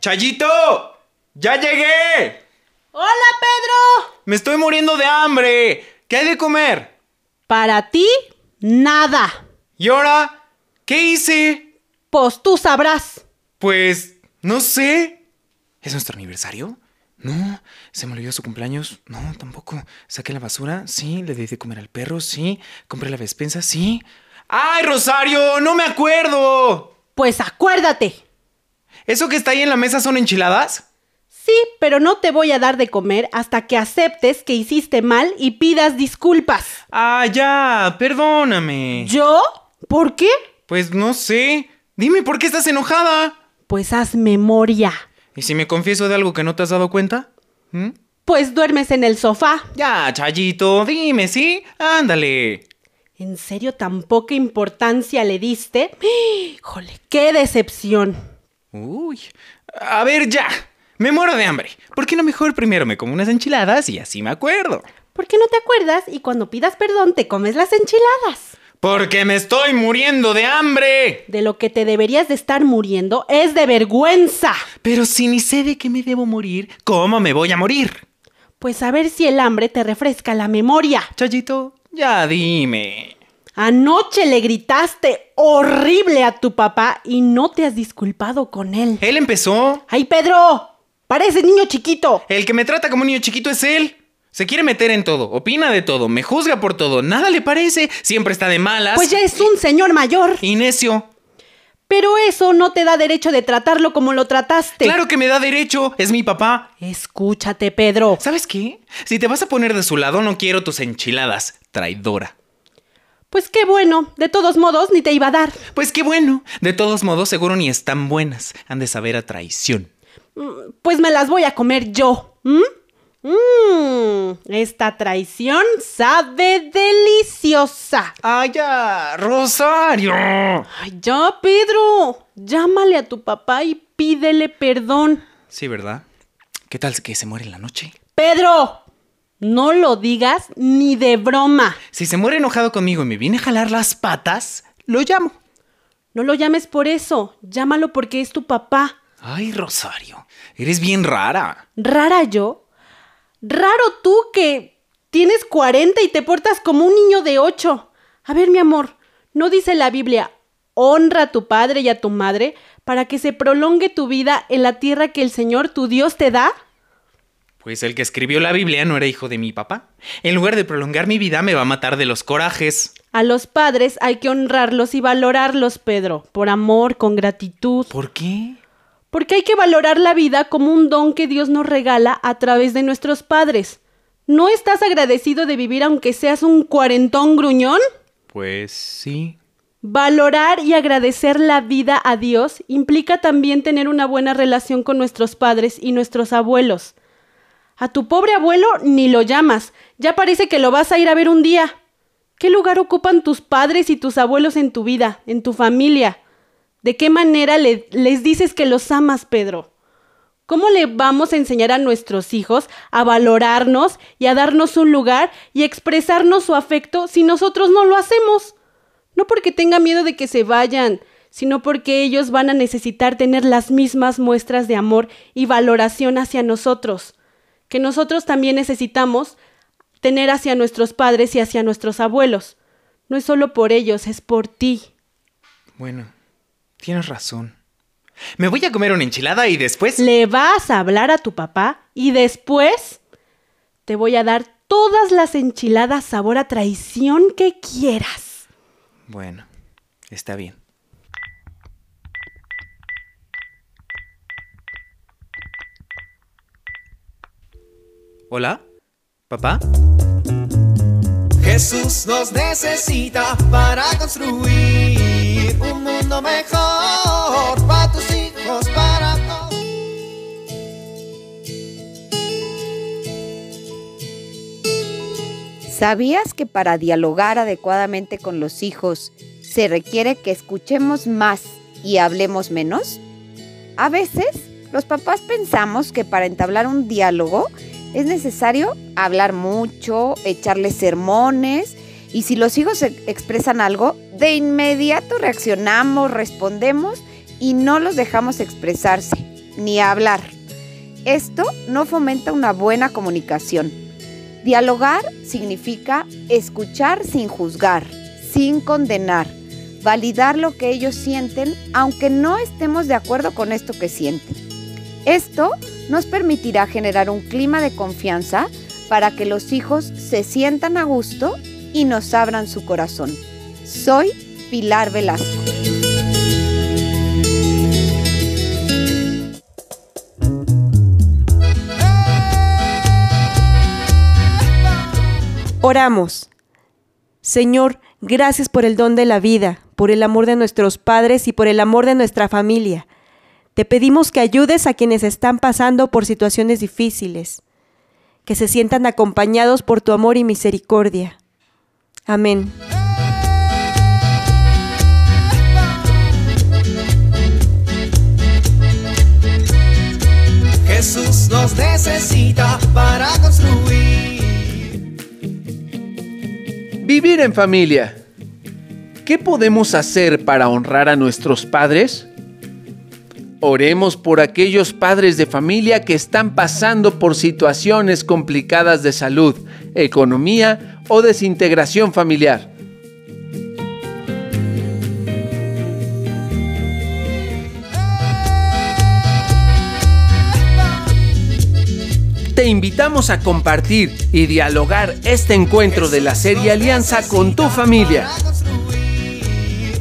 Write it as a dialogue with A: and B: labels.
A: ¡Chayito! ¡Ya llegué!
B: ¡Hola, Pedro!
A: ¡Me estoy muriendo de hambre! ¿Qué hay de comer?
B: Para ti, nada.
A: ¿Y ahora? ¿Qué hice?
B: Pues tú sabrás.
A: Pues, no sé. ¿Es nuestro aniversario? No. ¿Se me olvidó su cumpleaños? No, tampoco. ¿Saqué la basura? Sí. ¿Le di de comer al perro? Sí. ¿Compré la despensa? Sí. ¡Ay, Rosario! ¡No me acuerdo!
B: Pues acuérdate.
A: ¿Eso que está ahí en la mesa son enchiladas?
B: Sí, pero no te voy a dar de comer hasta que aceptes que hiciste mal y pidas disculpas.
A: Ah, ya, perdóname.
B: ¿Yo? ¿Por qué?
A: Pues no sé. Dime por qué estás enojada.
B: Pues haz memoria.
A: ¿Y si me confieso de algo que no te has dado cuenta? ¿Mm?
B: Pues duermes en el sofá.
A: Ya, Chayito, dime, ¿sí? Ándale.
B: ¿En serio tan poca importancia le diste? ¡Híjole, qué decepción!
A: Uy. A ver, ya. Me muero de hambre. ¿Por qué no mejor primero me como unas enchiladas y así me acuerdo?
B: ¿Por qué no te acuerdas y cuando pidas perdón te comes las enchiladas?
A: Porque me estoy muriendo de hambre.
B: De lo que te deberías de estar muriendo es de vergüenza.
A: Pero si ni sé de qué me debo morir, ¿cómo me voy a morir?
B: Pues a ver si el hambre te refresca la memoria.
A: Chayito, ya dime.
B: Anoche le gritaste horrible a tu papá y no te has disculpado con él.
A: Él empezó.
B: ¡Ay, Pedro! Parece niño chiquito.
A: El que me trata como un niño chiquito es él. Se quiere meter en todo, opina de todo, me juzga por todo, nada le parece, siempre está de malas.
B: Pues ya es un señor mayor.
A: Y necio.
B: Pero eso no te da derecho de tratarlo como lo trataste.
A: Claro que me da derecho, es mi papá.
B: Escúchate, Pedro.
A: ¿Sabes qué? Si te vas a poner de su lado, no quiero tus enchiladas, traidora.
B: Pues qué bueno, de todos modos ni te iba a dar.
A: Pues qué bueno, de todos modos seguro ni están buenas, han de saber a traición.
B: Mm, Pues me las voy a comer yo. ¿Mm? Mmm, esta traición sabe deliciosa.
A: ¡Ay, ya! ¡Rosario!
B: Ay, ya, Pedro. Llámale a tu papá y pídele perdón.
A: Sí, ¿verdad? ¿Qué tal que se muere en la noche?
B: Pedro, no lo digas ni de broma.
A: Si se muere enojado conmigo y me viene a jalar las patas, lo llamo.
B: No lo llames por eso. Llámalo porque es tu papá.
A: Ay, Rosario, eres bien rara.
B: ¿Rara yo? Raro tú que tienes 40 y te portas como un niño de 8. A ver, mi amor, ¿no dice la Biblia, honra a tu padre y a tu madre para que se prolongue tu vida en la tierra que el Señor tu Dios te da?
A: Pues el que escribió la Biblia no era hijo de mi papá. En lugar de prolongar mi vida, me va a matar de los corajes.
B: A los padres hay que honrarlos y valorarlos, Pedro, por amor, con gratitud.
A: ¿Por qué?
B: Porque hay que valorar la vida como un don que Dios nos regala a través de nuestros padres. ¿No estás agradecido de vivir aunque seas un cuarentón gruñón?
A: Pues sí.
B: Valorar y agradecer la vida a Dios implica también tener una buena relación con nuestros padres y nuestros abuelos. A tu pobre abuelo ni lo llamas, ya parece que lo vas a ir a ver un día. ¿Qué lugar ocupan tus padres y tus abuelos en tu vida, en tu familia? ¿De qué manera le- les dices que los amas, Pedro? ¿Cómo le vamos a enseñar a nuestros hijos a valorarnos y a darnos un lugar y expresarnos su afecto si nosotros no lo hacemos? No porque tenga miedo de que se vayan, sino porque ellos van a necesitar tener las mismas muestras de amor y valoración hacia nosotros, que nosotros también necesitamos tener hacia nuestros padres y hacia nuestros abuelos. No es solo por ellos, es por ti.
A: Bueno, tienes razón. Me voy a comer una enchilada y después...
B: Le vas a hablar a tu papá y después te voy a dar todas las enchiladas sabor a traición que quieras.
A: Bueno, está bien. ¿Hola? ¿Papá?
C: Jesús nos necesita para construir un mundo mejor para tus hijos, para todos.
D: ¿Sabías que para dialogar adecuadamente con los hijos se requiere que escuchemos más y hablemos menos? A veces, los papás pensamos que para entablar un diálogo es necesario hablar mucho, echarles sermones y si los hijos e- expresan algo, de inmediato reaccionamos, respondemos y no los dejamos expresarse ni hablar. Esto no fomenta una buena comunicación. Dialogar significa escuchar sin juzgar, sin condenar, validar lo que ellos sienten aunque no estemos de acuerdo con esto que sienten. Esto nos permitirá generar un clima de confianza para que los hijos se sientan a gusto y nos abran su corazón. Soy Pilar Velasco.
E: Oramos. Señor, gracias por el don de la vida, por el amor de nuestros padres y por el amor de nuestra familia. Te pedimos que ayudes a quienes están pasando por situaciones difíciles, que se sientan acompañados por tu amor y misericordia. Amén.
C: Jesús nos necesita para construir.
F: Vivir en familia. ¿Qué podemos hacer para honrar a nuestros padres? Oremos por aquellos padres de familia que están pasando por situaciones complicadas de salud, economía o desintegración familiar. Te invitamos a compartir y dialogar este encuentro de la serie Alianza con tu familia.